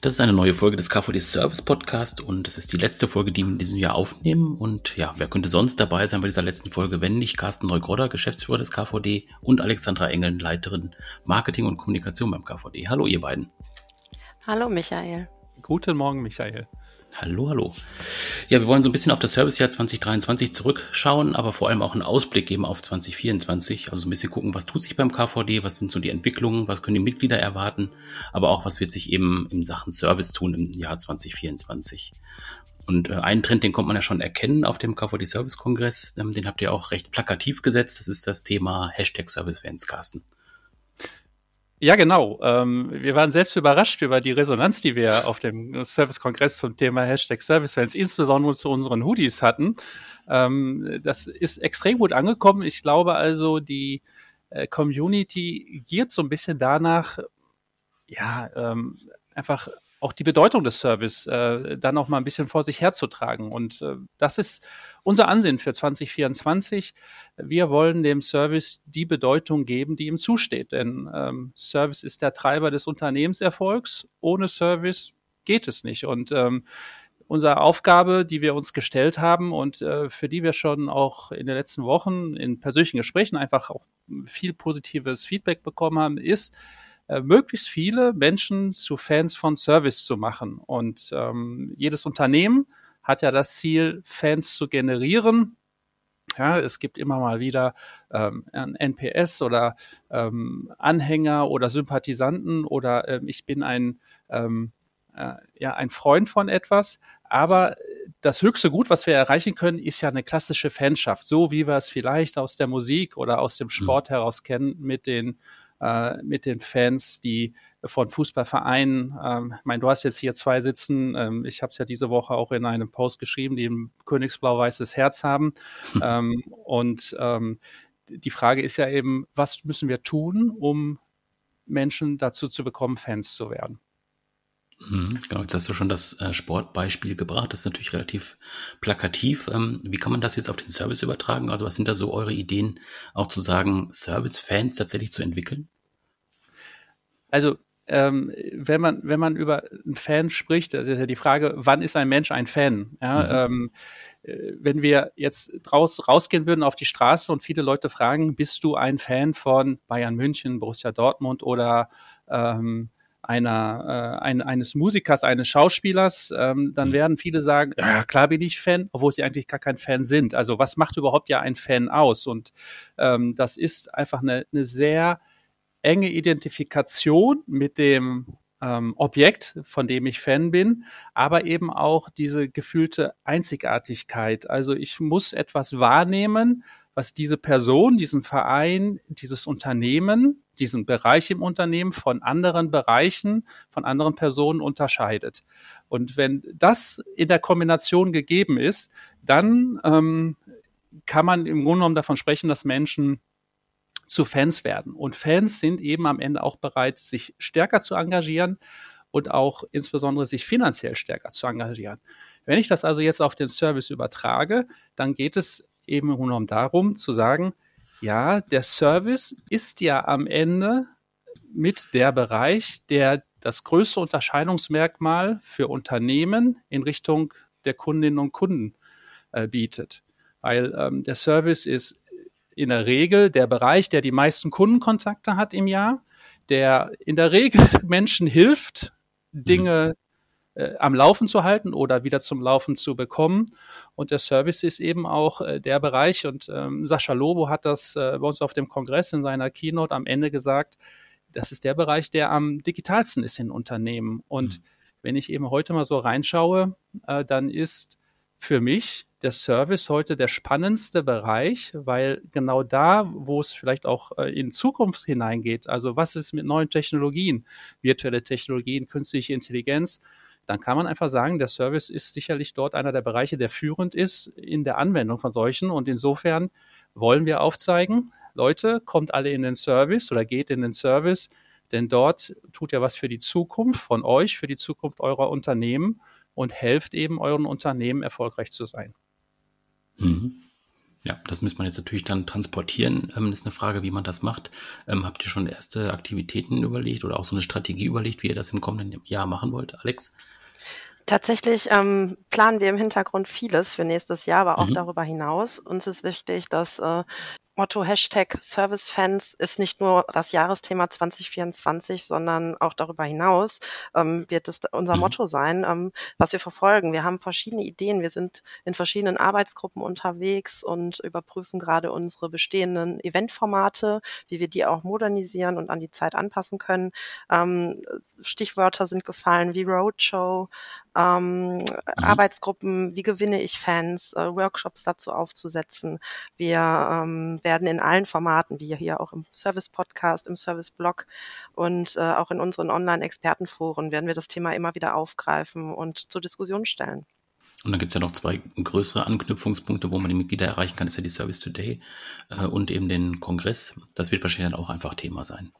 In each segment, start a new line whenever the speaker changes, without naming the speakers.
Das ist eine neue Folge des KVD Service Podcast und es ist die letzte Folge, die wir in diesem Jahr aufnehmen. Und ja, wer könnte sonst dabei sein bei dieser letzten Folge, wenn nicht Carsten Neugrodder, Geschäftsführer des KVD und Alexandra Engeln, Leiterin Marketing und Kommunikation beim KVD. Hallo, ihr beiden.
Hallo, Michael.
Guten Morgen, Michael.
Hallo, hallo. Ja, wir wollen so ein bisschen auf das Servicejahr 2023 zurückschauen, aber vor allem auch einen Ausblick geben auf 2024. Also ein bisschen gucken, was tut sich beim KVD, was sind so die Entwicklungen, was können die Mitglieder erwarten, aber auch was wird sich eben in Sachen Service tun im Jahr 2024. Und äh, einen Trend, den kommt man ja schon erkennen auf dem KVD Service Kongress, ähm, den habt ihr auch recht plakativ gesetzt. Das ist das Thema Hashtag Service Fans, Carsten.
Ja, genau. Ähm, wir waren selbst überrascht über die Resonanz, die wir auf dem Service-Kongress zum Thema Hashtag Service-Fans, insbesondere zu unseren Hoodies hatten. Ähm, das ist extrem gut angekommen. Ich glaube also, die äh, Community giert so ein bisschen danach, ja, ähm, einfach auch die Bedeutung des Service äh, dann auch mal ein bisschen vor sich herzutragen. Und äh, das ist unser Ansinn für 2024. Wir wollen dem Service die Bedeutung geben, die ihm zusteht. Denn ähm, Service ist der Treiber des Unternehmenserfolgs. Ohne Service geht es nicht. Und ähm, unsere Aufgabe, die wir uns gestellt haben und äh, für die wir schon auch in den letzten Wochen in persönlichen Gesprächen einfach auch viel positives Feedback bekommen haben, ist, äh, möglichst viele Menschen zu Fans von Service zu machen. Und ähm, jedes Unternehmen hat ja das Ziel, Fans zu generieren. Ja, es gibt immer mal wieder ähm, ein NPS oder ähm, Anhänger oder Sympathisanten oder ähm, ich bin ein, ähm, äh, ja, ein Freund von etwas. Aber das höchste Gut, was wir erreichen können, ist ja eine klassische Fanschaft, so wie wir es vielleicht aus der Musik oder aus dem mhm. Sport mhm. heraus kennen mit den äh, mit den Fans, die von Fußballvereinen, ähm, ich meine, du hast jetzt hier zwei sitzen, ähm, ich habe es ja diese Woche auch in einem Post geschrieben, die ein Königsblau-weißes Herz haben. Hm. Ähm, und ähm, die Frage ist ja eben, was müssen wir tun, um Menschen dazu zu bekommen, Fans zu werden?
Mhm, genau, jetzt hast du schon das äh, Sportbeispiel gebracht. Das ist natürlich relativ plakativ. Ähm, wie kann man das jetzt auf den Service übertragen? Also was sind da so eure Ideen, auch zu sagen, Service-Fans tatsächlich zu entwickeln?
Also ähm, wenn man wenn man über einen Fan spricht, also die Frage, wann ist ein Mensch ein Fan? Ja, mhm. ähm, äh, wenn wir jetzt raus, rausgehen würden auf die Straße und viele Leute fragen, bist du ein Fan von Bayern München, Borussia Dortmund oder ähm, einer, äh, ein, eines Musikers, eines Schauspielers, ähm, dann mhm. werden viele sagen, ja, klar bin ich Fan, obwohl sie eigentlich gar kein Fan sind. Also was macht überhaupt ja ein Fan aus? Und ähm, das ist einfach eine, eine sehr enge Identifikation mit dem ähm, Objekt, von dem ich Fan bin, aber eben auch diese gefühlte Einzigartigkeit. Also ich muss etwas wahrnehmen, was diese Person, diesen Verein, dieses Unternehmen, diesen Bereich im Unternehmen von anderen Bereichen, von anderen Personen unterscheidet. Und wenn das in der Kombination gegeben ist, dann ähm, kann man im Grunde genommen davon sprechen, dass Menschen zu Fans werden. Und Fans sind eben am Ende auch bereit, sich stärker zu engagieren und auch insbesondere sich finanziell stärker zu engagieren. Wenn ich das also jetzt auf den Service übertrage, dann geht es eben genommen darum zu sagen, ja, der Service ist ja am Ende mit der Bereich, der das größte Unterscheidungsmerkmal für Unternehmen in Richtung der Kundinnen und Kunden äh, bietet. Weil ähm, der Service ist in der Regel der Bereich, der die meisten Kundenkontakte hat im Jahr, der in der Regel Menschen hilft, Dinge äh, am Laufen zu halten oder wieder zum Laufen zu bekommen. Und der Service ist eben auch äh, der Bereich. Und ähm, Sascha Lobo hat das äh, bei uns auf dem Kongress in seiner Keynote am Ende gesagt, das ist der Bereich, der am digitalsten ist in Unternehmen. Und mhm. wenn ich eben heute mal so reinschaue, äh, dann ist für mich der Service heute der spannendste Bereich, weil genau da, wo es vielleicht auch äh, in Zukunft hineingeht, also was ist mit neuen Technologien, virtuelle Technologien, künstliche Intelligenz, dann kann man einfach sagen, der Service ist sicherlich dort einer der Bereiche, der führend ist in der Anwendung von solchen. Und insofern wollen wir aufzeigen, Leute, kommt alle in den Service oder geht in den Service, denn dort tut ja was für die Zukunft von euch, für die Zukunft eurer Unternehmen und helft eben euren Unternehmen erfolgreich zu sein.
Mhm. Ja, das müsste man jetzt natürlich dann transportieren. Ähm, ist eine Frage, wie man das macht. Ähm, habt ihr schon erste Aktivitäten überlegt oder auch so eine Strategie überlegt, wie ihr das im kommenden Jahr machen wollt, Alex?
Tatsächlich ähm, planen wir im Hintergrund vieles für nächstes Jahr, aber auch mhm. darüber hinaus. Uns ist wichtig, dass äh, Motto Hashtag Servicefans ist nicht nur das Jahresthema 2024, sondern auch darüber hinaus ähm, wird es unser mhm. Motto sein, ähm, was wir verfolgen. Wir haben verschiedene Ideen. Wir sind in verschiedenen Arbeitsgruppen unterwegs und überprüfen gerade unsere bestehenden Eventformate, wie wir die auch modernisieren und an die Zeit anpassen können. Ähm, Stichwörter sind gefallen wie Roadshow, ähm, mhm. Arbeitsgruppen, wie gewinne ich Fans, äh, Workshops dazu aufzusetzen. Wir ähm, werden in allen Formaten, wie hier auch im Service-Podcast, im Service-Blog und äh, auch in unseren Online-Expertenforen, werden wir das Thema immer wieder aufgreifen und zur Diskussion stellen.
Und dann gibt es ja noch zwei größere Anknüpfungspunkte, wo man die Mitglieder erreichen kann. Das ist ja die Service Today äh, und eben den Kongress. Das wird wahrscheinlich dann auch einfach Thema sein.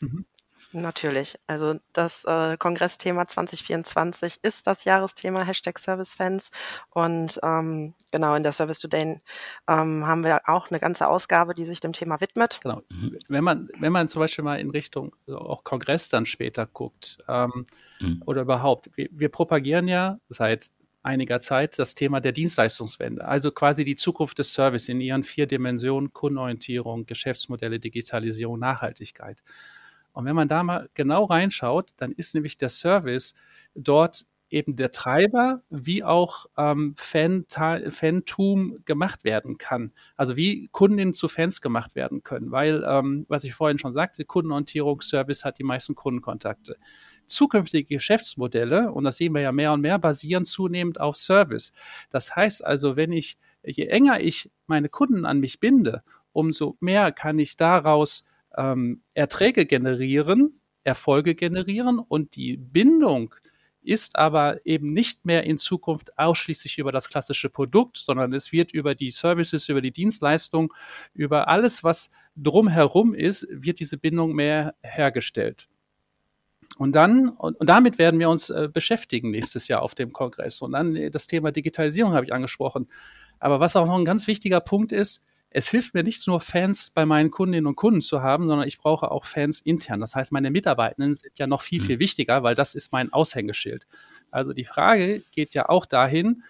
Mhm. Natürlich. Also das äh, Kongressthema 2024 ist das Jahresthema Hashtag Servicefans. Und ähm, genau in der Service Today ähm, haben wir auch eine ganze Ausgabe, die sich dem Thema widmet. Genau.
Mhm. Wenn man, wenn man zum Beispiel mal in Richtung also auch Kongress dann später guckt ähm, mhm. oder überhaupt, wir, wir propagieren ja seit einiger Zeit das Thema der Dienstleistungswende, also quasi die Zukunft des Service in ihren vier Dimensionen, Kundenorientierung, Geschäftsmodelle, Digitalisierung, Nachhaltigkeit. Und wenn man da mal genau reinschaut, dann ist nämlich der Service dort eben der Treiber, wie auch ähm, Fan Fantum gemacht werden kann. Also wie Kundinnen zu Fans gemacht werden können. Weil, ähm, was ich vorhin schon sagte, Kundenorientierung, Service hat die meisten Kundenkontakte. Zukünftige Geschäftsmodelle, und das sehen wir ja mehr und mehr, basieren zunehmend auf Service. Das heißt also, wenn ich, je enger ich meine Kunden an mich binde, umso mehr kann ich daraus ähm, Erträge generieren, Erfolge generieren und die Bindung ist aber eben nicht mehr in Zukunft ausschließlich über das klassische Produkt, sondern es wird über die Services, über die Dienstleistung, über alles, was drumherum ist, wird diese Bindung mehr hergestellt. Und dann, und, damit werden wir uns äh, beschäftigen nächstes Jahr auf dem Kongress. Und dann äh, das Thema Digitalisierung habe ich angesprochen. Aber was auch noch ein ganz wichtiger Punkt ist, es hilft mir nichts nur Fans bei meinen Kundinnen und Kunden zu haben, sondern ich brauche auch Fans intern. Das heißt, meine Mitarbeitenden sind ja noch viel, viel mhm. wichtiger, weil das ist mein Aushängeschild. Also die Frage geht ja auch dahin,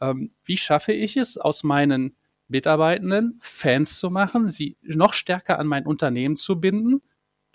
ähm, wie schaffe ich es, aus meinen Mitarbeitenden Fans zu machen, sie noch stärker an mein Unternehmen zu binden,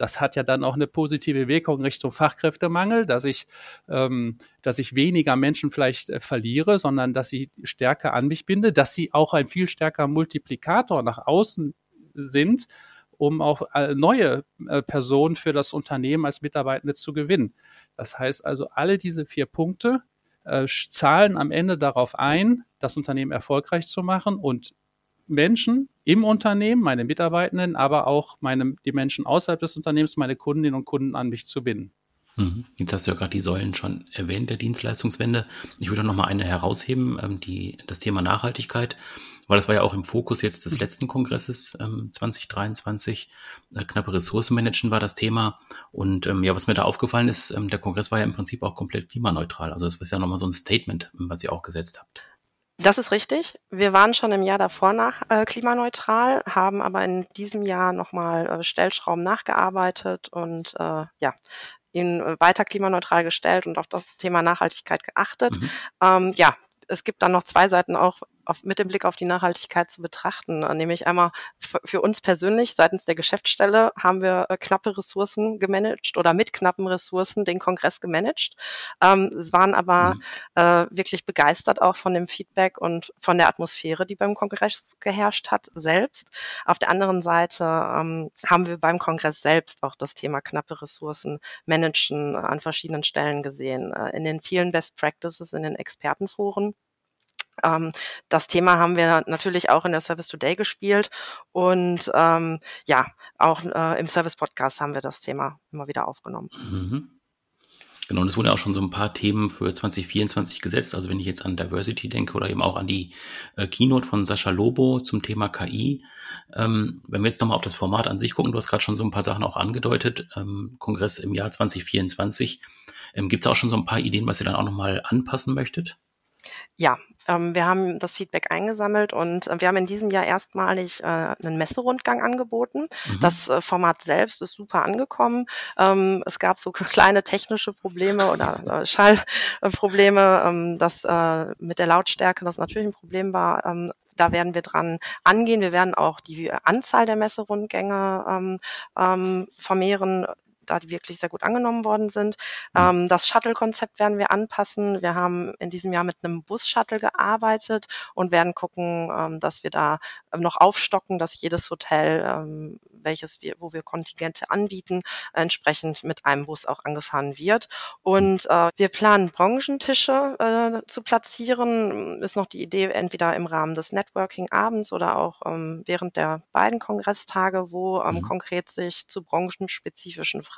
das hat ja dann auch eine positive Wirkung Richtung Fachkräftemangel, dass ich, ähm, dass ich weniger Menschen vielleicht äh, verliere, sondern dass ich stärker an mich binde, dass sie auch ein viel stärker Multiplikator nach außen sind, um auch äh, neue äh, Personen für das Unternehmen als Mitarbeitende zu gewinnen. Das heißt also, alle diese vier Punkte äh, zahlen am Ende darauf ein, das Unternehmen erfolgreich zu machen und Menschen im Unternehmen, meine Mitarbeitenden, aber auch meine, die Menschen außerhalb des Unternehmens, meine Kundinnen und Kunden an mich zu binden.
Mhm. Jetzt hast du ja gerade die Säulen schon erwähnt, der Dienstleistungswende. Ich würde noch mal eine herausheben, ähm, die, das Thema Nachhaltigkeit, weil das war ja auch im Fokus jetzt des letzten Kongresses ähm, 2023. Äh, knappe Ressourcenmanagen war das Thema. Und ähm, ja, was mir da aufgefallen ist, ähm, der Kongress war ja im Prinzip auch komplett klimaneutral. Also das ist ja nochmal so ein Statement, was ihr auch gesetzt habt.
Das ist richtig. Wir waren schon im Jahr davor nach äh, klimaneutral, haben aber in diesem Jahr nochmal äh, Stellschrauben nachgearbeitet und äh, ja, ihn äh, weiter klimaneutral gestellt und auf das Thema Nachhaltigkeit geachtet. Mhm. Ähm, ja, es gibt dann noch zwei Seiten auch auf, mit dem Blick auf die Nachhaltigkeit zu betrachten. Äh, nämlich einmal für uns persönlich seitens der Geschäftsstelle haben wir äh, knappe Ressourcen gemanagt oder mit knappen Ressourcen den Kongress gemanagt. Ähm, waren aber mhm. äh, wirklich begeistert auch von dem Feedback und von der Atmosphäre, die beim Kongress geherrscht hat, selbst. Auf der anderen Seite ähm, haben wir beim Kongress selbst auch das Thema knappe Ressourcen managen an verschiedenen Stellen gesehen. Äh, in den vielen Best Practices, in den Expertenforen ähm, das Thema haben wir natürlich auch in der Service Today gespielt und ähm, ja, auch äh, im Service Podcast haben wir das Thema immer wieder aufgenommen. Mhm.
Genau, und es wurden ja auch schon so ein paar Themen für 2024 gesetzt. Also wenn ich jetzt an Diversity denke oder eben auch an die äh, Keynote von Sascha Lobo zum Thema KI. Ähm, wenn wir jetzt nochmal auf das Format an sich gucken, du hast gerade schon so ein paar Sachen auch angedeutet, ähm, Kongress im Jahr 2024. Ähm, Gibt es auch schon so ein paar Ideen, was ihr dann auch nochmal anpassen möchtet?
Ja, ähm, wir haben das Feedback eingesammelt und äh, wir haben in diesem Jahr erstmalig äh, einen Messerundgang angeboten. Mhm. Das äh, Format selbst ist super angekommen. Ähm, es gab so kleine technische Probleme oder äh, Schallprobleme, ähm, das äh, mit der Lautstärke, das natürlich ein Problem war. Ähm, da werden wir dran angehen. Wir werden auch die Anzahl der Messerundgänge ähm, ähm, vermehren da die wirklich sehr gut angenommen worden sind. Mhm. Ähm, das Shuttle-Konzept werden wir anpassen. Wir haben in diesem Jahr mit einem Bus-Shuttle gearbeitet und werden gucken, ähm, dass wir da noch aufstocken, dass jedes Hotel, ähm, welches wir, wo wir Kontingente anbieten, entsprechend mit einem Bus auch angefahren wird. Und äh, wir planen Branchentische äh, zu platzieren. Ist noch die Idee, entweder im Rahmen des Networking abends oder auch ähm, während der beiden Kongresstage, wo ähm, mhm. konkret sich zu branchenspezifischen Fragen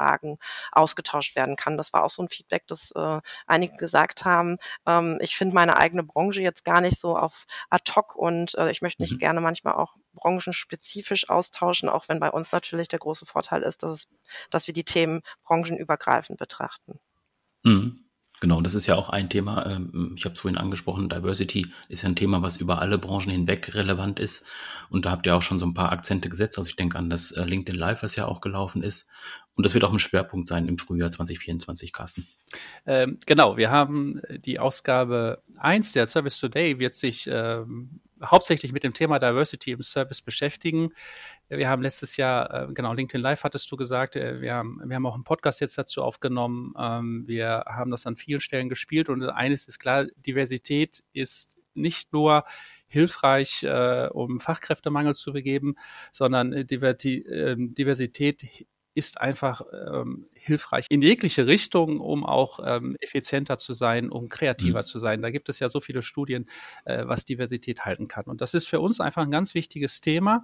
ausgetauscht werden kann. Das war auch so ein Feedback, das äh, einige gesagt haben. Ähm, ich finde meine eigene Branche jetzt gar nicht so auf ad hoc und äh, ich möchte mich mhm. gerne manchmal auch branchenspezifisch austauschen, auch wenn bei uns natürlich der große Vorteil ist, dass, es, dass wir die Themen branchenübergreifend betrachten.
Mhm. Genau, das ist ja auch ein Thema. Ähm, ich habe es vorhin angesprochen, Diversity ist ja ein Thema, was über alle Branchen hinweg relevant ist. Und da habt ihr auch schon so ein paar Akzente gesetzt. Also ich denke an das äh, LinkedIn Live, was ja auch gelaufen ist. Und das wird auch ein Schwerpunkt sein im Frühjahr 2024, Carsten.
Ähm, genau, wir haben die Ausgabe 1 der Service Today, wird sich ähm, hauptsächlich mit dem Thema Diversity im Service beschäftigen. Wir haben letztes Jahr, äh, genau, LinkedIn Live hattest du gesagt, äh, wir haben, wir haben auch einen Podcast jetzt dazu aufgenommen. Ähm, wir haben das an vielen Stellen gespielt und eines ist klar, Diversität ist nicht nur hilfreich, äh, um Fachkräftemangel zu begeben, sondern äh, ähm, Diversität ist einfach ähm, hilfreich in jegliche Richtung, um auch ähm, effizienter zu sein, um kreativer mhm. zu sein. Da gibt es ja so viele Studien, äh, was Diversität halten kann. Und das ist für uns einfach ein ganz wichtiges Thema,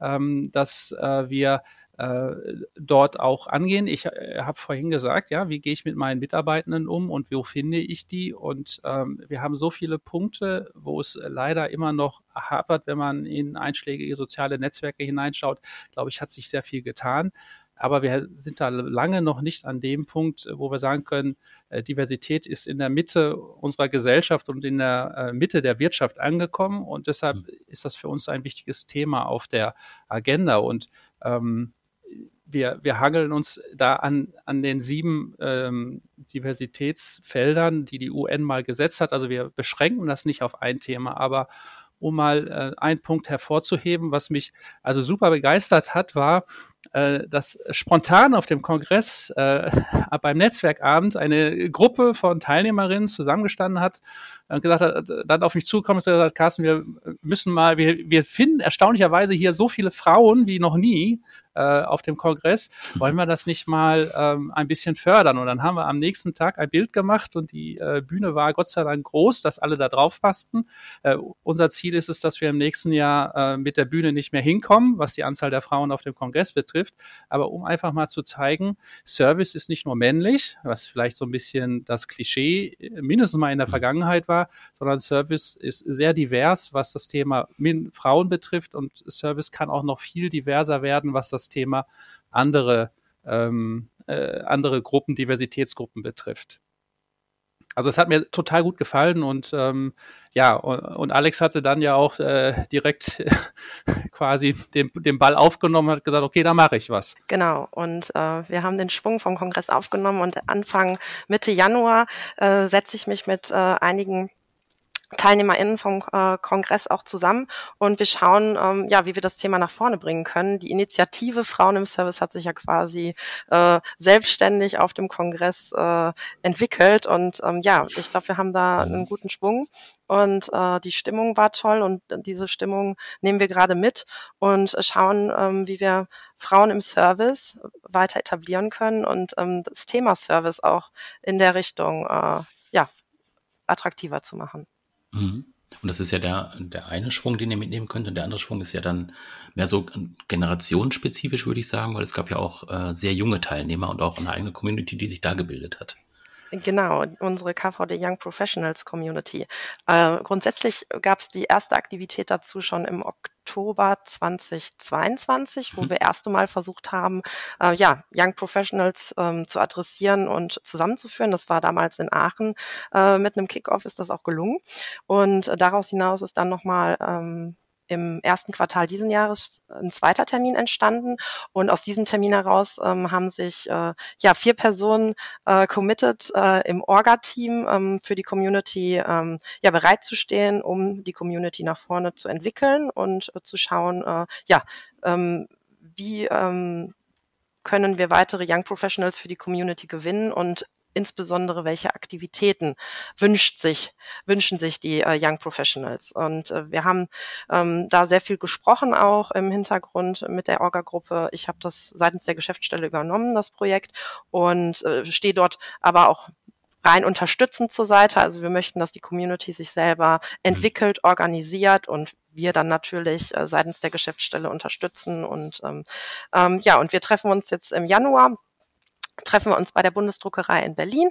ähm, dass äh, wir äh, dort auch angehen. Ich äh, habe vorhin gesagt, ja, wie gehe ich mit meinen Mitarbeitenden um und wo finde ich die? Und ähm, wir haben so viele Punkte, wo es leider immer noch hapert, wenn man in einschlägige soziale Netzwerke hineinschaut. Glaube ich, hat sich sehr viel getan. Aber wir sind da lange noch nicht an dem Punkt, wo wir sagen können, äh, Diversität ist in der Mitte unserer Gesellschaft und in der äh, Mitte der Wirtschaft angekommen. Und deshalb mhm. ist das für uns ein wichtiges Thema auf der Agenda. Und ähm, wir, wir hangeln uns da an, an den sieben ähm, Diversitätsfeldern, die die UN mal gesetzt hat. Also wir beschränken das nicht auf ein Thema, aber um mal äh, einen Punkt hervorzuheben, was mich also super begeistert hat, war, äh, dass spontan auf dem Kongress äh, beim Netzwerkabend eine Gruppe von Teilnehmerinnen zusammengestanden hat und gesagt hat, dann auf mich zukommen und gesagt, Carsten, wir müssen mal, wir, wir finden erstaunlicherweise hier so viele Frauen wie noch nie äh, auf dem Kongress. Wollen wir das nicht mal ähm, ein bisschen fördern? Und dann haben wir am nächsten Tag ein Bild gemacht und die äh, Bühne war Gott sei Dank groß, dass alle da drauf passten. Äh, unser Ziel ist es, dass wir im nächsten Jahr äh, mit der Bühne nicht mehr hinkommen, was die Anzahl der Frauen auf dem Kongress betrifft. Aber um einfach mal zu zeigen, Service ist nicht nur männlich, was vielleicht so ein bisschen das Klischee äh, mindestens mal in der mhm. Vergangenheit war, sondern Service ist sehr divers, was das Thema Frauen betrifft und Service kann auch noch viel diverser werden, was das Thema andere, ähm, äh, andere Gruppen, Diversitätsgruppen betrifft. Also es hat mir total gut gefallen und ähm, ja, und, und, Alex hatte dann ja auch äh, direkt quasi den, den Ball aufgenommen und hat gesagt, okay, da mache ich was.
Genau, und äh, wir haben den Schwung vom Kongress aufgenommen und Anfang Mitte Januar äh, setze ich mich mit äh, einigen TeilnehmerInnen vom äh, Kongress auch zusammen. Und wir schauen, ähm, ja, wie wir das Thema nach vorne bringen können. Die Initiative Frauen im Service hat sich ja quasi äh, selbstständig auf dem Kongress äh, entwickelt. Und ähm, ja, ich glaube, wir haben da einen guten Schwung. Und äh, die Stimmung war toll. Und diese Stimmung nehmen wir gerade mit und schauen, ähm, wie wir Frauen im Service weiter etablieren können und ähm, das Thema Service auch in der Richtung äh, ja, attraktiver zu machen.
Mhm. Und das ist ja der, der eine Schwung, den ihr mitnehmen könnt. Und der andere Schwung ist ja dann mehr so generationsspezifisch, würde ich sagen, weil es gab ja auch äh, sehr junge Teilnehmer und auch eine eigene Community, die sich da gebildet hat.
Genau, unsere KVD Young Professionals Community. Äh, grundsätzlich gab es die erste Aktivität dazu schon im Oktober 2022, wo mhm. wir erste Mal versucht haben, äh, ja, Young Professionals ähm, zu adressieren und zusammenzuführen. Das war damals in Aachen. Äh, mit einem Kickoff ist das auch gelungen. Und daraus hinaus ist dann nochmal ähm, im ersten Quartal diesen Jahres ein zweiter Termin entstanden. Und aus diesem Termin heraus ähm, haben sich äh, ja vier Personen äh, committed äh, im Orga-Team ähm, für die Community ähm, ja bereitzustehen, um die Community nach vorne zu entwickeln und äh, zu schauen, äh, ja, ähm, wie ähm, können wir weitere Young Professionals für die Community gewinnen und insbesondere welche Aktivitäten wünscht sich, wünschen sich die äh, Young Professionals. Und äh, wir haben ähm, da sehr viel gesprochen auch im Hintergrund mit der Orga-Gruppe. Ich habe das seitens der Geschäftsstelle übernommen, das Projekt, und äh, stehe dort aber auch rein unterstützend zur Seite. Also wir möchten, dass die Community sich selber mhm. entwickelt, organisiert und wir dann natürlich äh, seitens der Geschäftsstelle unterstützen. Und ähm, ähm, ja, und wir treffen uns jetzt im Januar treffen wir uns bei der Bundesdruckerei in Berlin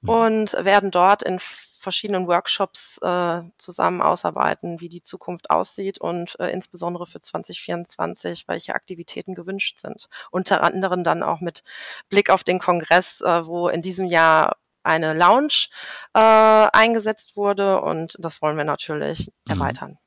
mhm. und werden dort in verschiedenen Workshops äh, zusammen ausarbeiten, wie die Zukunft aussieht und äh, insbesondere für 2024, welche Aktivitäten gewünscht sind. Unter anderem dann auch mit Blick auf den Kongress, äh, wo in diesem Jahr eine Lounge äh, eingesetzt wurde und das wollen wir natürlich mhm. erweitern.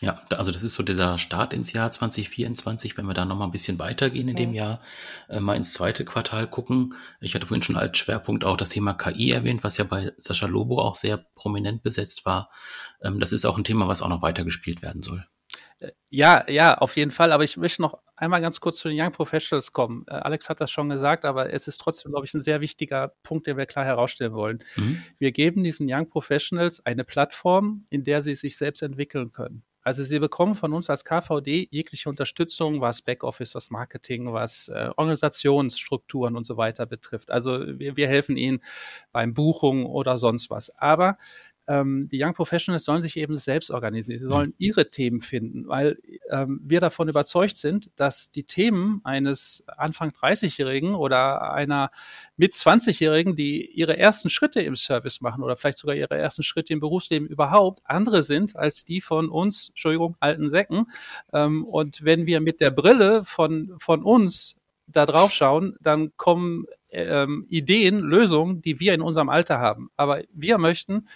Ja, also das ist so dieser Start ins Jahr 2024, wenn wir da nochmal ein bisschen weitergehen in dem Jahr, äh, mal ins zweite Quartal gucken. Ich hatte vorhin schon als Schwerpunkt auch das Thema KI erwähnt, was ja bei Sascha Lobo auch sehr prominent besetzt war. Ähm, das ist auch ein Thema, was auch noch weitergespielt werden soll.
Äh, ja, ja, auf jeden Fall. Aber ich möchte noch einmal ganz kurz zu den Young Professionals kommen. Äh, Alex hat das schon gesagt, aber es ist trotzdem, glaube ich, ein sehr wichtiger Punkt, den wir klar herausstellen wollen. Mhm. Wir geben diesen Young Professionals eine Plattform, in der sie sich selbst entwickeln können. Also Sie bekommen von uns als KVD jegliche Unterstützung, was Backoffice, was Marketing, was äh, Organisationsstrukturen und so weiter betrifft. Also wir, wir helfen Ihnen beim Buchung oder sonst was. Aber ähm, die Young Professionals sollen sich eben selbst organisieren. Sie sollen mhm. ihre Themen finden, weil ähm, wir davon überzeugt sind, dass die Themen eines Anfang 30-Jährigen oder einer mit 20-Jährigen, die ihre ersten Schritte im Service machen oder vielleicht sogar ihre ersten Schritte im Berufsleben überhaupt, andere sind als die von uns, Entschuldigung, alten Säcken. Ähm, und wenn wir mit der Brille von, von uns da drauf schauen, dann kommen ähm, Ideen, Lösungen, die wir in unserem Alter haben. Aber wir möchten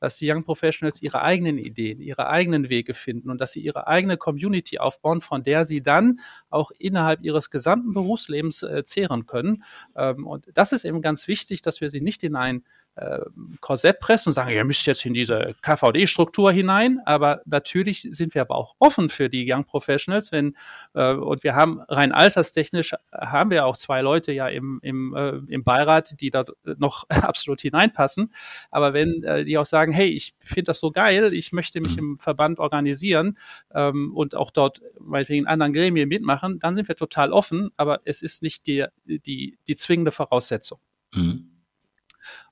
dass die Young Professionals ihre eigenen Ideen, ihre eigenen Wege finden und dass sie ihre eigene Community aufbauen, von der sie dann auch innerhalb ihres gesamten Berufslebens äh, zehren können. Ähm, und das ist eben ganz wichtig, dass wir sie nicht in ein äh, Korsett pressen und sagen, ihr müsst jetzt in diese KVD-Struktur hinein. Aber natürlich sind wir aber auch offen für die Young Professionals, wenn äh, und wir haben rein alterstechnisch haben wir auch zwei Leute ja im, im, äh, im Beirat, die da noch absolut hineinpassen. Aber wenn äh, die auch sagen, hey, ich finde das so geil, ich möchte mich mhm. im Verband organisieren ähm, und auch dort meinetwegen in anderen Gremien mitmachen, dann sind wir total offen, aber es ist nicht die, die, die zwingende Voraussetzung. Mhm.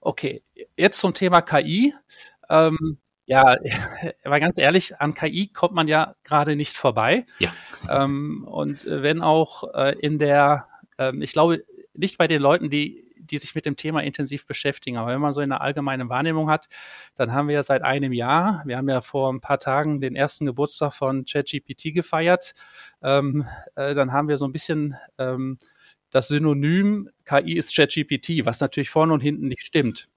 Okay, jetzt zum Thema KI. Ähm, ja, aber ganz ehrlich, an KI kommt man ja gerade nicht vorbei.
Ja.
Ähm, und wenn auch äh, in der, ähm, ich glaube, nicht bei den Leuten, die die sich mit dem Thema intensiv beschäftigen. Aber wenn man so eine allgemeine Wahrnehmung hat, dann haben wir ja seit einem Jahr, wir haben ja vor ein paar Tagen den ersten Geburtstag von ChatGPT gefeiert, ähm, äh, dann haben wir so ein bisschen ähm, das Synonym KI ist ChatGPT, was natürlich vorne und hinten nicht stimmt.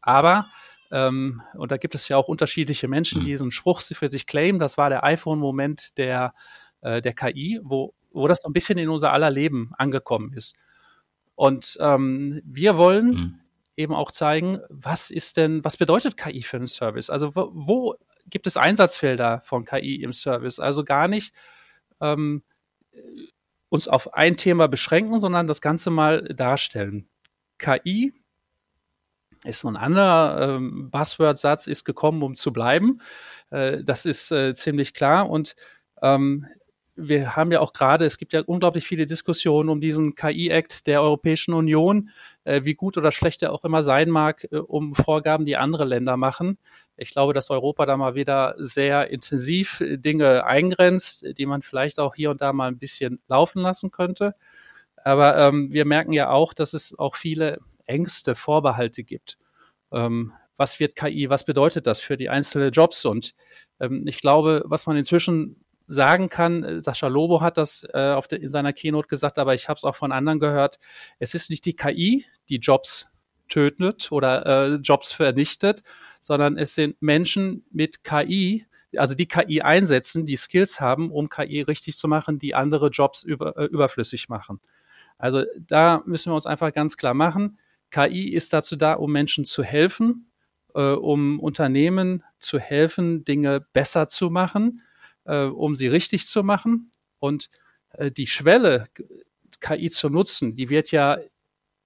Aber, ähm, und da gibt es ja auch unterschiedliche Menschen, die hm. diesen Spruch für sich claimen, das war der iPhone-Moment der, äh, der KI, wo, wo das so ein bisschen in unser aller Leben angekommen ist. Und ähm, wir wollen mhm. eben auch zeigen, was ist denn, was bedeutet KI für einen Service? Also wo, wo gibt es Einsatzfelder von KI im Service? Also gar nicht ähm, uns auf ein Thema beschränken, sondern das Ganze mal darstellen. KI ist ein anderer ähm, Buzzword-Satz, ist gekommen, um zu bleiben. Äh, das ist äh, ziemlich klar. Und ähm, wir haben ja auch gerade, es gibt ja unglaublich viele Diskussionen um diesen KI-Act der Europäischen Union, äh, wie gut oder schlecht er auch immer sein mag, äh, um Vorgaben, die andere Länder machen. Ich glaube, dass Europa da mal wieder sehr intensiv äh, Dinge eingrenzt, die man vielleicht auch hier und da mal ein bisschen laufen lassen könnte. Aber ähm, wir merken ja auch, dass es auch viele Ängste, Vorbehalte gibt. Ähm, was wird KI, was bedeutet das für die einzelnen Jobs? Und ähm, ich glaube, was man inzwischen sagen kann, äh, Sascha Lobo hat das äh, auf de, in seiner Keynote gesagt, aber ich habe es auch von anderen gehört, es ist nicht die KI, die Jobs tötet oder äh, Jobs vernichtet, sondern es sind Menschen mit KI, also die KI einsetzen, die Skills haben, um KI richtig zu machen, die andere Jobs über, äh, überflüssig machen. Also da müssen wir uns einfach ganz klar machen, KI ist dazu da, um Menschen zu helfen, äh, um Unternehmen zu helfen, Dinge besser zu machen äh, um sie richtig zu machen. Und äh, die Schwelle, KI zu nutzen, die wird ja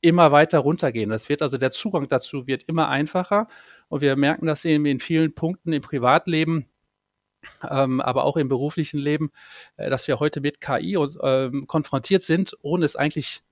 immer weiter runtergehen. Das wird also der Zugang dazu wird immer einfacher. Und wir merken das eben in vielen Punkten im Privatleben, ähm, aber auch im beruflichen Leben, äh, dass wir heute mit KI ähm, konfrontiert sind, ohne es eigentlich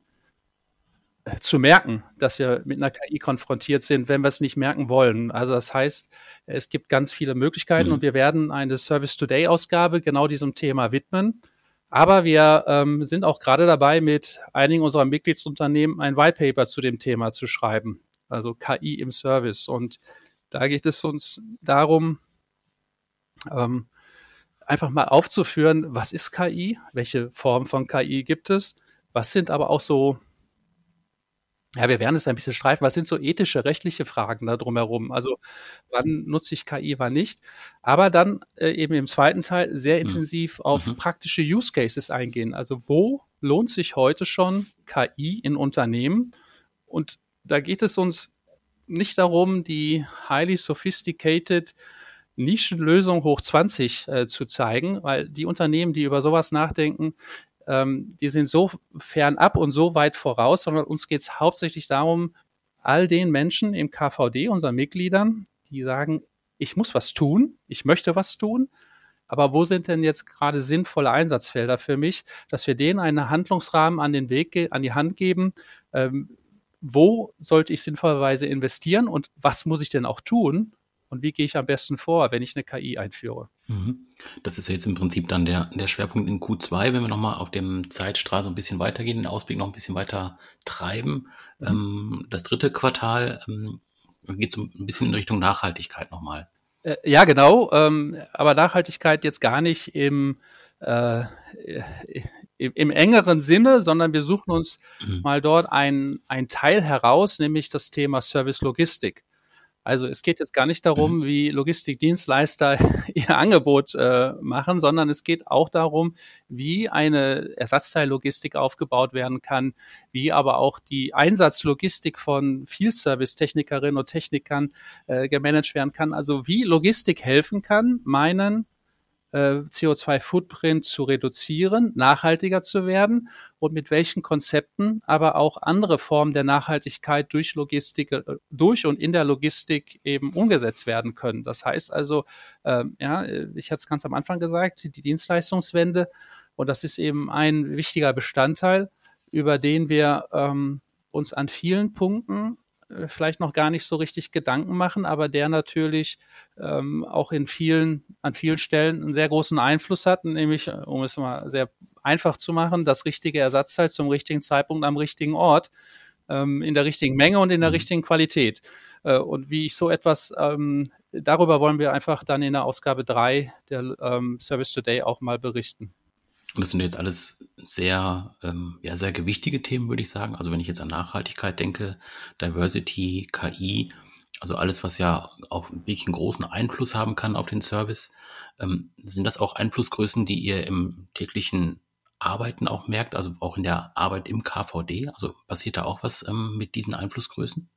zu merken, dass wir mit einer KI konfrontiert sind, wenn wir es nicht merken wollen. Also das heißt, es gibt ganz viele Möglichkeiten mhm. und wir werden eine Service Today Ausgabe genau diesem Thema widmen. Aber wir ähm, sind auch gerade dabei, mit einigen unserer Mitgliedsunternehmen ein White Paper zu dem Thema zu schreiben. Also KI im Service. Und da geht es uns darum, ähm, einfach mal aufzuführen, was ist KI, welche Form von KI gibt es, was sind aber auch so ja, wir werden es ein bisschen streifen. Was sind so ethische, rechtliche Fragen da drumherum? Also, wann nutze ich KI, wann nicht? Aber dann äh, eben im zweiten Teil sehr mhm. intensiv auf mhm. praktische Use Cases eingehen. Also, wo lohnt sich heute schon KI in Unternehmen? Und da geht es uns nicht darum, die highly sophisticated Nischenlösung hoch 20 äh, zu zeigen, weil die Unternehmen, die über sowas nachdenken, ähm, die sind so fernab und so weit voraus, sondern uns geht es hauptsächlich darum, all den Menschen im KVD, unseren Mitgliedern, die sagen, ich muss was tun, ich möchte was tun, aber wo sind denn jetzt gerade sinnvolle Einsatzfelder für mich, dass wir denen einen Handlungsrahmen an den Weg, an die Hand geben, ähm, wo sollte ich sinnvollerweise investieren und was muss ich denn auch tun, und wie gehe ich am besten vor, wenn ich eine KI einführe.
Mhm. Das ist jetzt im Prinzip dann der, der Schwerpunkt in Q2, wenn wir nochmal auf dem Zeitstrahl so ein bisschen weitergehen, den Ausblick noch ein bisschen weiter treiben. Mhm. Ähm, das dritte Quartal ähm, geht so ein bisschen in Richtung Nachhaltigkeit nochmal.
Äh, ja, genau. Ähm, aber Nachhaltigkeit jetzt gar nicht im, äh, im, im, engeren Sinne, sondern wir suchen uns mhm. mal dort ein, ein Teil heraus, nämlich das Thema Service Logistik. Also es geht jetzt gar nicht darum, mhm. wie Logistikdienstleister ihr Angebot äh, machen, sondern es geht auch darum, wie eine Ersatzteillogistik aufgebaut werden kann, wie aber auch die Einsatzlogistik von Field-Service-Technikerinnen und Technikern äh, gemanagt werden kann. Also wie Logistik helfen kann, meinen äh, CO2-Footprint zu reduzieren, nachhaltiger zu werden und mit welchen Konzepten aber auch andere Formen der Nachhaltigkeit durch Logistik, äh, durch und in der Logistik eben umgesetzt werden können. Das heißt also, äh, ja, ich hatte es ganz am Anfang gesagt, die Dienstleistungswende und das ist eben ein wichtiger Bestandteil, über den wir ähm, uns an vielen Punkten vielleicht noch gar nicht so richtig Gedanken machen, aber der natürlich ähm, auch in vielen, an vielen Stellen einen sehr großen Einfluss hat, nämlich, äh, um es mal sehr einfach zu machen, das richtige Ersatzteil zum richtigen Zeitpunkt am richtigen Ort, ähm, in der richtigen Menge und in der mhm. richtigen Qualität. Äh, und wie ich so etwas, ähm, darüber wollen wir einfach dann in der Ausgabe drei der ähm, Service Today auch mal berichten.
Und das sind jetzt alles sehr, ähm, ja, sehr gewichtige Themen, würde ich sagen. Also wenn ich jetzt an Nachhaltigkeit denke, Diversity, KI, also alles, was ja auch wirklich einen großen Einfluss haben kann auf den Service, ähm, sind das auch Einflussgrößen, die ihr im täglichen Arbeiten auch merkt, also auch in der Arbeit im KVD? Also passiert da auch was ähm, mit diesen Einflussgrößen?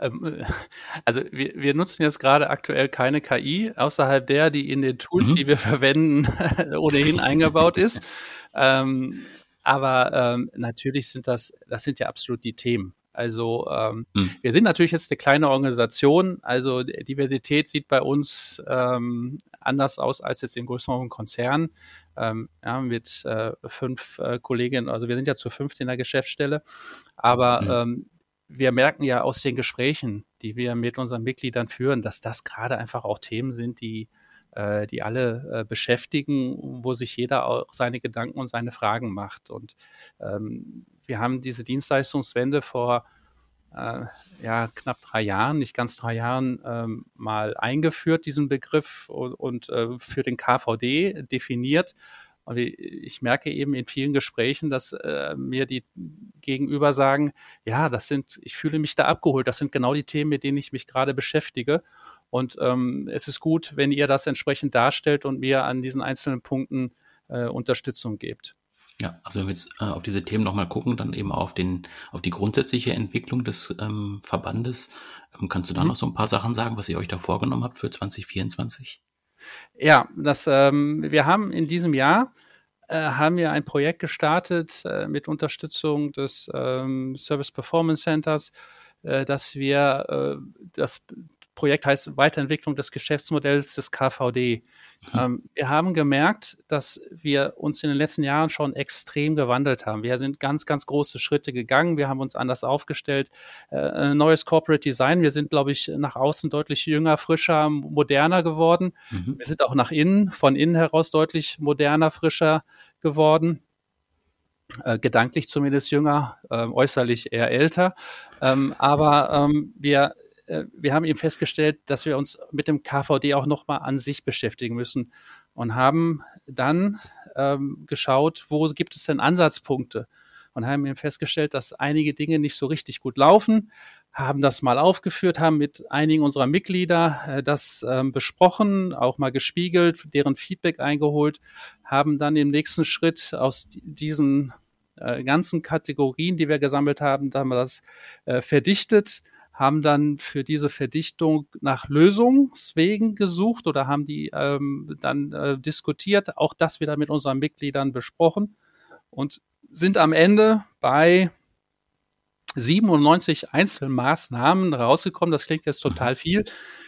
Ähm, also wir, wir nutzen jetzt gerade aktuell keine KI, außerhalb der, die in den Tools, mhm. die wir verwenden, ohnehin eingebaut ist. Ähm, aber ähm, natürlich sind das, das sind ja absolut die Themen. Also ähm, mhm. wir sind natürlich jetzt eine kleine Organisation, also Diversität sieht bei uns ähm, anders aus als jetzt in größeren Konzernen. Ähm, ja, mit äh, fünf äh, Kolleginnen, also wir sind ja zu fünft in der Geschäftsstelle, aber mhm. ähm, wir merken ja aus den Gesprächen, die wir mit unseren Mitgliedern führen, dass das gerade einfach auch Themen sind, die, äh, die alle äh, beschäftigen, wo sich jeder auch seine Gedanken und seine Fragen macht. Und ähm, wir haben diese Dienstleistungswende vor äh, ja, knapp drei Jahren, nicht ganz drei Jahren ähm, mal eingeführt, diesen Begriff und, und äh, für den KVD definiert. Und ich merke eben in vielen Gesprächen, dass äh, mir die Gegenüber sagen, ja, das sind, ich fühle mich da abgeholt, das sind genau die Themen, mit denen ich mich gerade beschäftige. Und ähm, es ist gut, wenn ihr das entsprechend darstellt und mir an diesen einzelnen Punkten äh, Unterstützung gebt.
Ja, also wenn wir jetzt äh, auf diese Themen nochmal gucken, dann eben auf den, auf die grundsätzliche Entwicklung des ähm, Verbandes. Ähm, kannst du da mhm. noch so ein paar Sachen sagen, was ihr euch da vorgenommen habt für 2024?
Ja, das, ähm, wir haben in diesem Jahr äh, haben wir ein Projekt gestartet äh, mit Unterstützung des ähm, Service Performance Centers, äh, dass wir äh, das Projekt heißt Weiterentwicklung des Geschäftsmodells des KVD. Ähm, wir haben gemerkt, dass wir uns in den letzten Jahren schon extrem gewandelt haben. Wir sind ganz, ganz große Schritte gegangen. Wir haben uns anders aufgestellt. Äh, neues Corporate Design. Wir sind, glaube ich, nach außen deutlich jünger, frischer, moderner geworden. Mhm. Wir sind auch nach innen, von innen heraus deutlich moderner, frischer geworden. Äh, gedanklich zumindest jünger, äh, äußerlich eher älter. Ähm, aber ähm, wir äh, wir haben eben festgestellt, dass wir uns mit dem KVD auch nochmal an sich beschäftigen müssen und haben dann ähm, geschaut, wo gibt es denn Ansatzpunkte und haben eben festgestellt, dass einige Dinge nicht so richtig gut laufen, haben das mal aufgeführt, haben mit einigen unserer Mitglieder äh, das ähm, besprochen, auch mal gespiegelt, deren Feedback eingeholt, haben dann im nächsten Schritt aus diesen äh, ganzen Kategorien, die wir gesammelt haben, da haben wir das äh, verdichtet, haben dann für diese Verdichtung nach Lösungswegen gesucht oder haben die ähm, dann äh, diskutiert, auch das wieder mit unseren Mitgliedern besprochen und sind am Ende bei 97 Einzelmaßnahmen rausgekommen. Das klingt jetzt total viel.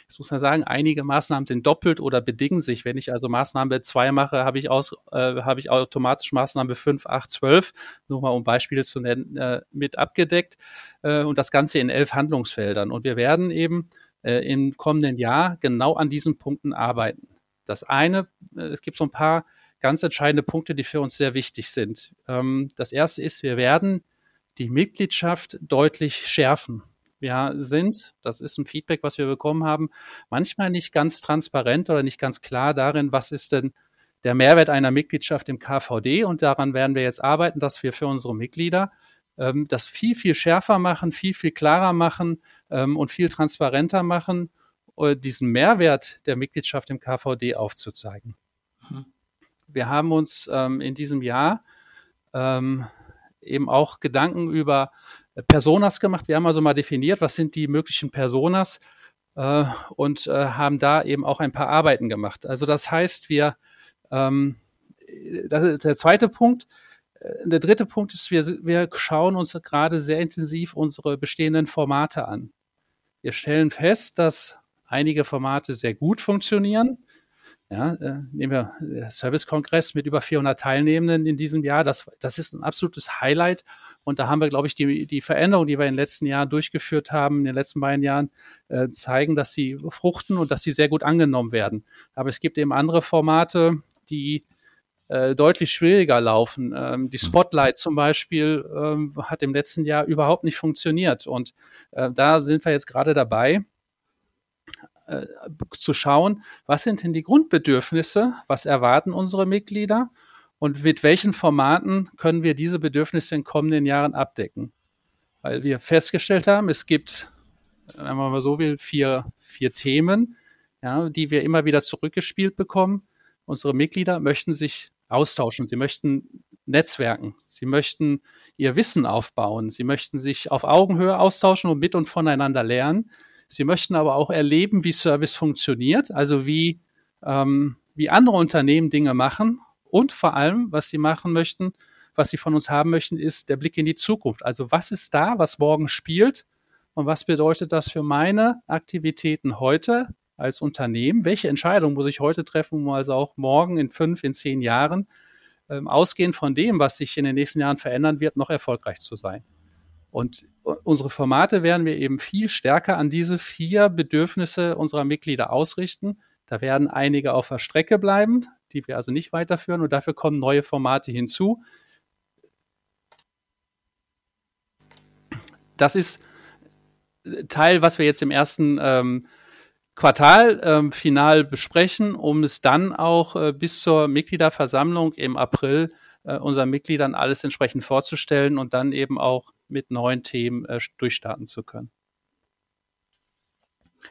Jetzt muss man sagen, einige Maßnahmen sind doppelt oder bedingen sich. Wenn ich also Maßnahme 2 mache, habe ich, aus, äh, habe ich automatisch Maßnahme 5, 8, 12, nur mal um Beispiele zu nennen, äh, mit abgedeckt. Äh, und das Ganze in elf Handlungsfeldern. Und wir werden eben äh, im kommenden Jahr genau an diesen Punkten arbeiten. Das eine, äh, es gibt so ein paar ganz entscheidende Punkte, die für uns sehr wichtig sind. Ähm, das erste ist, wir werden die Mitgliedschaft deutlich schärfen. Wir sind, das ist ein Feedback, was wir bekommen haben, manchmal nicht ganz transparent oder nicht ganz klar darin, was ist denn der Mehrwert einer Mitgliedschaft im KVD. Und daran werden wir jetzt arbeiten, dass wir für unsere Mitglieder ähm, das viel, viel schärfer machen, viel, viel klarer machen ähm, und viel transparenter machen, äh, diesen Mehrwert der Mitgliedschaft im KVD aufzuzeigen. Mhm. Wir haben uns ähm, in diesem Jahr ähm, eben auch Gedanken über Personas gemacht. Wir haben also mal definiert, was sind die möglichen Personas äh, und äh, haben da eben auch ein paar Arbeiten gemacht. Also das heißt, wir, ähm, das ist der zweite Punkt. Äh, der dritte Punkt ist, wir, wir schauen uns gerade sehr intensiv unsere bestehenden Formate an. Wir stellen fest, dass einige Formate sehr gut funktionieren, ja, äh, nehmen wir der Servicekongress mit über 400 Teilnehmenden in diesem Jahr. Das, das ist ein absolutes Highlight. Und da haben wir, glaube ich, die, die Veränderungen, die wir in den letzten Jahren durchgeführt haben, in den letzten beiden Jahren, äh, zeigen, dass sie fruchten und dass sie sehr gut angenommen werden. Aber es gibt eben andere Formate, die äh, deutlich schwieriger laufen. Ähm, die Spotlight zum Beispiel ähm, hat im letzten Jahr überhaupt nicht funktioniert. Und äh, da sind wir jetzt gerade dabei, äh, zu schauen, was sind denn die Grundbedürfnisse, was erwarten unsere Mitglieder und mit welchen Formaten können wir diese Bedürfnisse in kommenden Jahren abdecken. Weil wir festgestellt haben, es gibt, wenn man mal so will, vier, vier Themen, ja, die wir immer wieder zurückgespielt bekommen. Unsere Mitglieder möchten sich austauschen, sie möchten Netzwerken, sie möchten ihr Wissen aufbauen, sie möchten sich auf Augenhöhe austauschen und mit und voneinander lernen. Sie möchten aber auch erleben, wie Service funktioniert, also wie, ähm, wie andere Unternehmen Dinge machen und vor allem, was sie machen möchten, was sie von uns haben möchten, ist der Blick in die Zukunft. Also was ist da, was morgen spielt und was bedeutet das für meine Aktivitäten heute als Unternehmen? Welche Entscheidung muss ich heute treffen, um also auch morgen in fünf, in zehn Jahren ähm, ausgehend von dem, was sich in den nächsten Jahren verändern wird, noch erfolgreich zu sein? Und unsere Formate werden wir eben viel stärker an diese vier Bedürfnisse unserer Mitglieder ausrichten. Da werden einige auf der Strecke bleiben, die wir also nicht weiterführen und dafür kommen neue Formate hinzu. Das ist Teil, was wir jetzt im ersten ähm, Quartal ähm, final besprechen, um es dann auch äh, bis zur Mitgliederversammlung im April äh, unseren Mitgliedern alles entsprechend vorzustellen und dann eben auch mit neuen Themen äh, durchstarten zu können.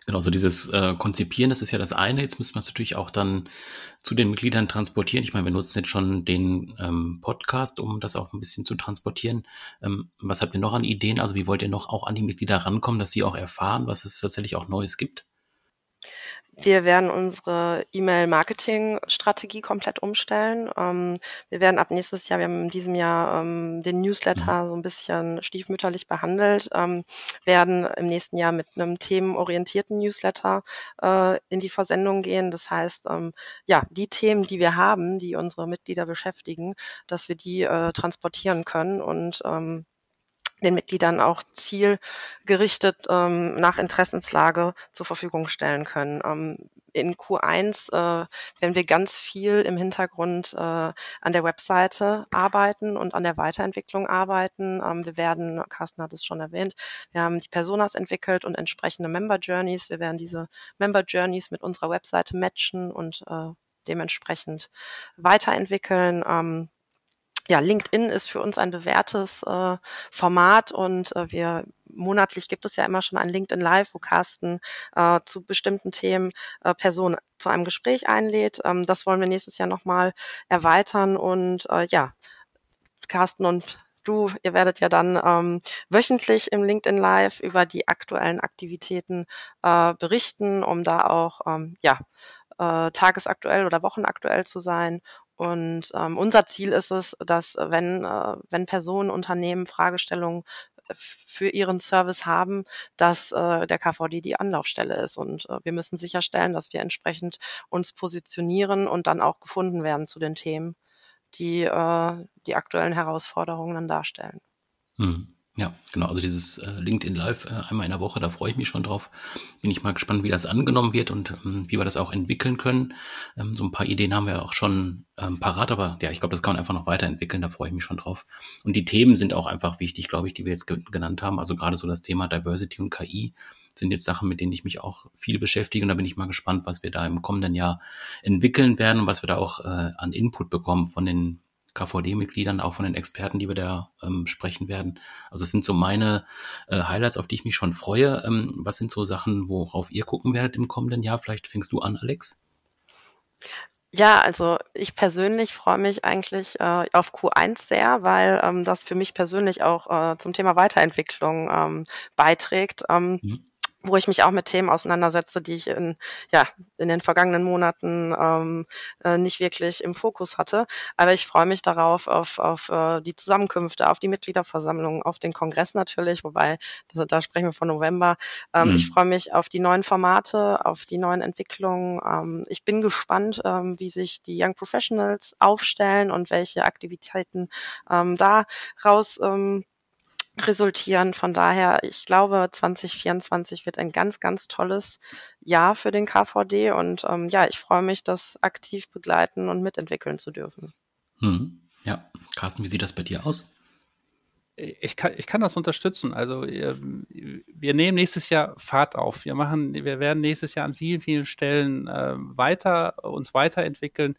Genau, so dieses äh, Konzipieren, das ist ja das eine. Jetzt müssen wir es natürlich auch dann zu den Mitgliedern transportieren. Ich meine, wir nutzen jetzt schon den ähm, Podcast, um das auch ein bisschen zu transportieren. Ähm, was habt ihr noch an Ideen? Also wie wollt ihr noch auch an die Mitglieder rankommen, dass sie auch erfahren, was es tatsächlich auch Neues gibt?
Wir werden unsere E-Mail-Marketing-Strategie komplett umstellen. Ähm, wir werden ab nächstes Jahr, wir haben in diesem Jahr ähm, den Newsletter mhm. so ein bisschen stiefmütterlich behandelt, ähm, werden im nächsten Jahr mit einem themenorientierten Newsletter äh, in die Versendung gehen. Das heißt, ähm, ja, die Themen, die wir haben, die unsere Mitglieder beschäftigen, dass wir die äh, transportieren können und ähm, den Mitgliedern auch zielgerichtet ähm, nach Interessenslage zur Verfügung stellen können. Ähm, in Q1 äh, werden wir ganz viel im Hintergrund äh, an der Webseite arbeiten und an der Weiterentwicklung arbeiten. Ähm, wir werden, Carsten hat es schon erwähnt, wir haben die Personas entwickelt und entsprechende Member Journeys. Wir werden diese Member Journeys mit unserer Webseite matchen und äh, dementsprechend weiterentwickeln. Ähm, ja, LinkedIn ist für uns ein bewährtes äh, Format und äh, wir monatlich gibt es ja immer schon ein LinkedIn Live, wo Carsten äh, zu bestimmten Themen äh, Personen zu einem Gespräch einlädt. Ähm, das wollen wir nächstes Jahr nochmal erweitern und äh, ja, Carsten und du, ihr werdet ja dann ähm, wöchentlich im LinkedIn Live über die aktuellen Aktivitäten äh, berichten, um da auch ähm, ja äh, tagesaktuell oder wochenaktuell zu sein und ähm, unser Ziel ist es, dass wenn, äh, wenn Personen, Unternehmen Fragestellungen äh, für ihren Service haben, dass äh, der KVD die Anlaufstelle ist. Und äh, wir müssen sicherstellen, dass wir entsprechend uns positionieren und dann auch gefunden werden zu den Themen, die äh, die aktuellen Herausforderungen dann darstellen.
Hm. Ja, genau. Also dieses äh, LinkedIn Live äh, einmal in der Woche, da freue ich mich schon drauf. Bin ich mal gespannt, wie das angenommen wird und ähm, wie wir das auch entwickeln können. Ähm, so ein paar Ideen haben wir auch schon ähm, parat, aber ja, ich glaube, das kann man einfach noch weiterentwickeln. Da freue ich mich schon drauf. Und die Themen sind auch einfach wichtig, glaube ich, die wir jetzt ge genannt haben. Also gerade so das Thema Diversity und KI sind jetzt Sachen, mit denen ich mich auch viel beschäftige. Und da bin ich mal gespannt, was wir da im kommenden Jahr entwickeln werden und was wir da auch äh, an Input bekommen von den KVD-Mitgliedern, auch von den Experten, die wir da ähm, sprechen werden. Also es sind so meine äh, Highlights, auf die ich mich schon freue. Ähm, was sind so Sachen, worauf ihr gucken werdet im kommenden Jahr? Vielleicht fängst du an, Alex.
Ja, also ich persönlich freue mich eigentlich äh, auf Q1 sehr, weil ähm, das für mich persönlich auch äh, zum Thema Weiterentwicklung ähm, beiträgt. Ähm, mhm wo ich mich auch mit Themen auseinandersetze, die ich in, ja, in den vergangenen Monaten ähm, äh, nicht wirklich im Fokus hatte. Aber ich freue mich darauf, auf, auf äh, die Zusammenkünfte, auf die Mitgliederversammlungen, auf den Kongress natürlich, wobei das, da sprechen wir von November. Ähm, mhm. Ich freue mich auf die neuen Formate, auf die neuen Entwicklungen. Ähm, ich bin gespannt, ähm, wie sich die Young Professionals aufstellen und welche Aktivitäten ähm, daraus ähm, resultieren. Von daher, ich glaube, 2024 wird ein ganz, ganz tolles Jahr für den KVD und ähm, ja, ich freue mich, das aktiv begleiten und mitentwickeln zu dürfen.
Hm. Ja, Carsten, wie sieht das bei dir aus?
Ich kann, ich kann das unterstützen. Also wir nehmen nächstes Jahr Fahrt auf. Wir machen, wir werden nächstes Jahr an vielen, vielen Stellen äh, weiter uns weiterentwickeln.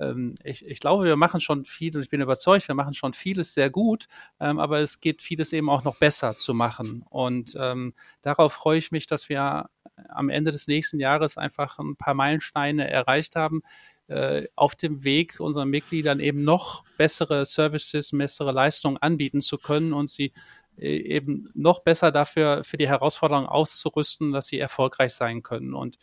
Ähm, ich, ich glaube, wir machen schon viel und ich bin überzeugt, wir machen schon vieles sehr gut, ähm, aber es geht vieles eben auch noch besser zu machen. Und ähm, darauf freue ich mich, dass wir am Ende des nächsten Jahres einfach ein paar Meilensteine erreicht haben, äh, auf dem Weg unseren Mitgliedern eben noch bessere Services, bessere Leistungen anbieten zu können und sie äh, eben noch besser dafür für die Herausforderungen auszurüsten, dass sie erfolgreich sein können. Und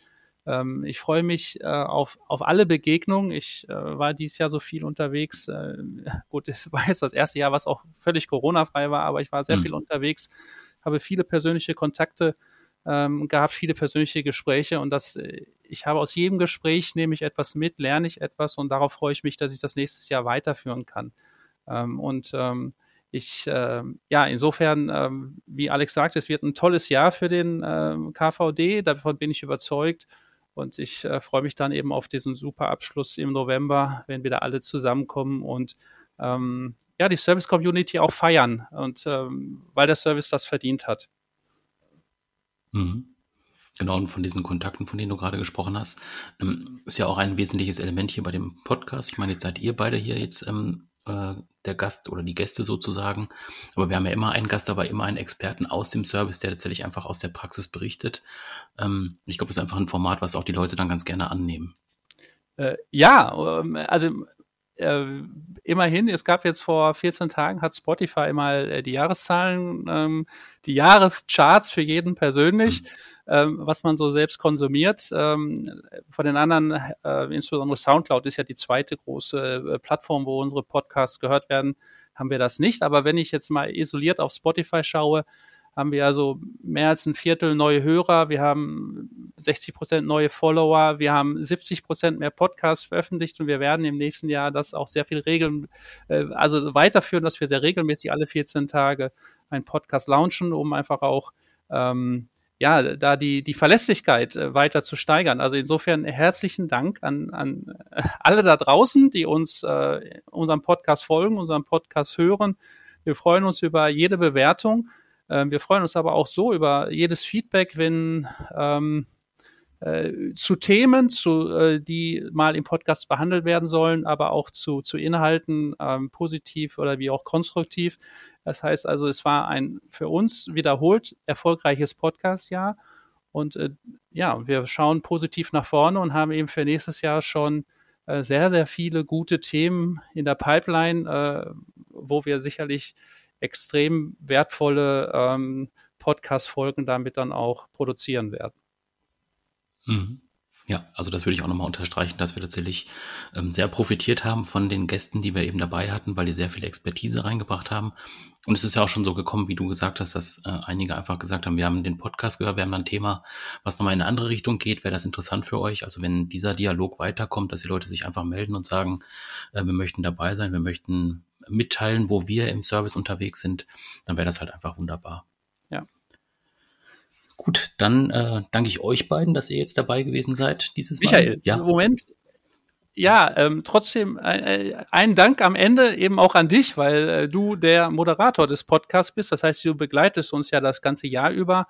ähm, ich freue mich äh, auf, auf alle Begegnungen. Ich äh, war dieses Jahr so viel unterwegs. Äh, gut, es war jetzt das erste Jahr, was auch völlig Corona-frei war, aber ich war sehr mhm. viel unterwegs, habe viele persönliche Kontakte ähm, gab viele persönliche Gespräche und das, äh, ich habe aus jedem Gespräch nehme ich etwas mit, lerne ich etwas und darauf freue ich mich, dass ich das nächstes Jahr weiterführen kann. Ähm, und ähm, ich, äh, ja, insofern, ähm, wie Alex sagt, es wird ein tolles Jahr für den ähm, KVD, davon bin ich überzeugt. Und ich äh, freue mich dann eben auf diesen super Abschluss im November, wenn wir da alle zusammenkommen und ähm, ja, die Service Community auch feiern und ähm, weil der Service das verdient hat.
Mhm. Genau, und von diesen Kontakten, von denen du gerade gesprochen hast, ähm, ist ja auch ein wesentliches Element hier bei dem Podcast. Ich meine, jetzt seid ihr beide hier jetzt ähm, äh, der Gast oder die Gäste sozusagen. Aber wir haben ja immer einen Gast dabei, immer einen Experten aus dem Service, der tatsächlich einfach aus der Praxis berichtet. Ähm, ich glaube, das ist einfach ein Format, was auch die Leute dann ganz gerne annehmen.
Äh, ja, ähm, also äh, immerhin, es gab jetzt vor 14 Tagen, hat Spotify mal äh, die Jahreszahlen, ähm, die Jahrescharts für jeden persönlich, mhm. Ähm, was man so selbst konsumiert. Ähm, von den anderen, äh, insbesondere Soundcloud ist ja die zweite große äh, Plattform, wo unsere Podcasts gehört werden, haben wir das nicht. Aber wenn ich jetzt mal isoliert auf Spotify schaue, haben wir also mehr als ein Viertel neue Hörer, wir haben 60 Prozent neue Follower, wir haben 70 Prozent mehr Podcasts veröffentlicht und wir werden im nächsten Jahr das auch sehr viel regeln, äh, also weiterführen, dass wir sehr regelmäßig alle 14 Tage einen Podcast launchen, um einfach auch ähm, ja, da die, die Verlässlichkeit äh, weiter zu steigern. Also insofern herzlichen Dank an, an alle da draußen, die uns äh, unserem Podcast folgen, unserem Podcast hören. Wir freuen uns über jede Bewertung. Ähm, wir freuen uns aber auch so über jedes Feedback, wenn ähm, äh, zu Themen, zu, äh, die mal im Podcast behandelt werden sollen, aber auch zu, zu Inhalten, ähm, positiv oder wie auch konstruktiv. Das heißt also, es war ein für uns wiederholt erfolgreiches Podcast-Jahr. Und äh, ja, wir schauen positiv nach vorne und haben eben für nächstes Jahr schon äh, sehr, sehr viele gute Themen in der Pipeline, äh, wo wir sicherlich extrem wertvolle ähm, Podcast-Folgen damit dann auch produzieren werden.
Mhm. Ja, also das würde ich auch nochmal unterstreichen, dass wir tatsächlich ähm, sehr profitiert haben von den Gästen, die wir eben dabei hatten, weil die sehr viel Expertise reingebracht haben. Und es ist ja auch schon so gekommen, wie du gesagt hast, dass äh, einige einfach gesagt haben, wir haben den Podcast gehört, wir haben ein Thema, was nochmal in eine andere Richtung geht. Wäre das interessant für euch? Also wenn dieser Dialog weiterkommt, dass die Leute sich einfach melden und sagen, äh, wir möchten dabei sein, wir möchten mitteilen, wo wir im Service unterwegs sind, dann wäre das halt einfach wunderbar.
Ja.
Gut, dann äh, danke ich euch beiden, dass ihr jetzt dabei gewesen seid dieses
Mal. Michael, ja. Moment. Ja, ähm, trotzdem äh, äh, ein Dank am Ende eben auch an dich, weil äh, du der Moderator des Podcasts bist. Das heißt, du begleitest uns ja das ganze Jahr über.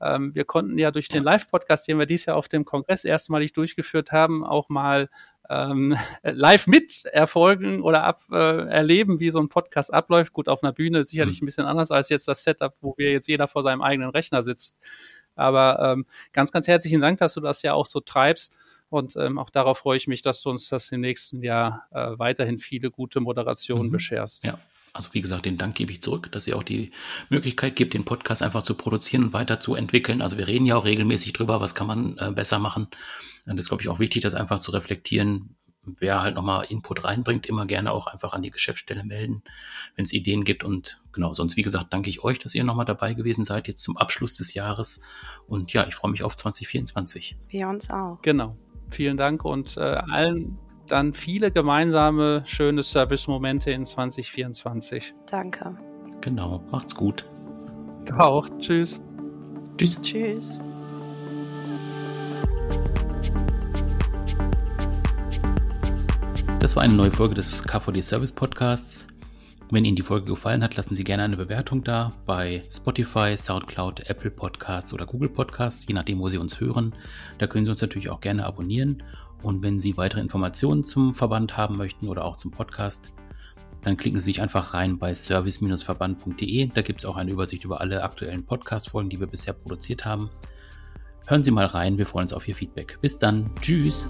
Ähm, wir konnten ja durch den Live-Podcast, den wir dieses Jahr auf dem Kongress erstmalig durchgeführt haben, auch mal ähm, live mit erfolgen oder ab, äh, erleben, wie so ein Podcast abläuft. Gut, auf einer Bühne sicherlich mhm. ein bisschen anders als jetzt das Setup, wo wir jetzt jeder vor seinem eigenen Rechner sitzt. Aber ähm, ganz, ganz herzlichen Dank, dass du das ja auch so treibst. Und ähm, auch darauf freue ich mich, dass du uns das im nächsten Jahr äh, weiterhin viele gute Moderationen mhm. bescherst.
Ja, also wie gesagt, den Dank gebe ich zurück, dass ihr auch die Möglichkeit gibt, den Podcast einfach zu produzieren und weiterzuentwickeln. Also wir reden ja auch regelmäßig drüber, was kann man äh, besser machen. Und das ist, glaube ich, auch wichtig, das einfach zu reflektieren. Wer halt nochmal Input reinbringt, immer gerne auch einfach an die Geschäftsstelle melden, wenn es Ideen gibt. Und genau, sonst, wie gesagt, danke ich euch, dass ihr nochmal dabei gewesen seid, jetzt zum Abschluss des Jahres. Und ja, ich freue mich auf 2024.
Wir uns auch.
Genau. Vielen Dank und äh, allen dann viele gemeinsame schöne Service-Momente in 2024.
Danke.
Genau, macht's gut.
Du auch. Tschüss.
Tschüss. Tschüss.
Das war eine neue Folge des KVD Service Podcasts. Wenn Ihnen die Folge gefallen hat, lassen Sie gerne eine Bewertung da bei Spotify, SoundCloud, Apple Podcasts oder Google Podcasts, je nachdem, wo Sie uns hören. Da können Sie uns natürlich auch gerne abonnieren und wenn Sie weitere Informationen zum Verband haben möchten oder auch zum Podcast, dann klicken Sie sich einfach rein bei service-verband.de. Da gibt es auch eine Übersicht über alle aktuellen Podcast-Folgen, die wir bisher produziert haben. Hören Sie mal rein, wir freuen uns auf Ihr Feedback. Bis dann, tschüss.